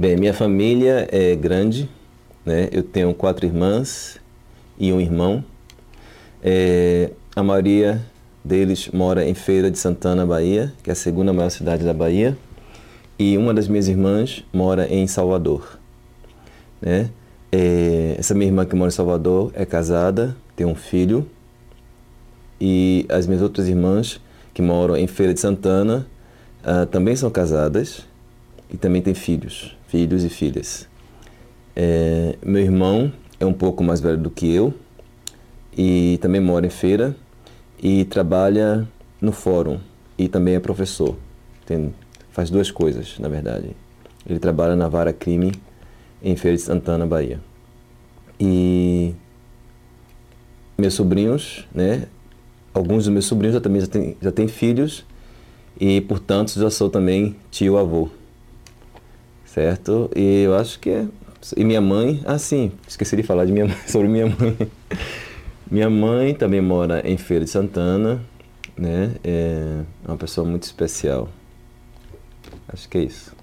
Bem, minha família é grande, né? Eu tenho quatro irmãs e um irmão. É, a maioria deles mora em Feira de Santana, Bahia, que é a segunda maior cidade da Bahia. E uma das minhas irmãs mora em Salvador. Né? É, essa minha irmã que mora em Salvador é casada, tem um filho. E as minhas outras irmãs que moram em Feira de Santana uh, também são casadas e também têm filhos, filhos e filhas. É, meu irmão é um pouco mais velho do que eu e também mora em Feira e trabalha no fórum e também é professor. Tem, faz duas coisas, na verdade. Ele trabalha na vara crime em Feira de Santana, Bahia. E meus sobrinhos, né? Alguns dos meus sobrinhos já também já têm, já têm filhos e, portanto, já sou também tio-avô. Certo? E eu acho que é. E minha mãe, ah, sim, esqueci de falar de minha, sobre minha mãe. minha mãe também mora em Feira de Santana, né? É uma pessoa muito especial. Acho que é isso.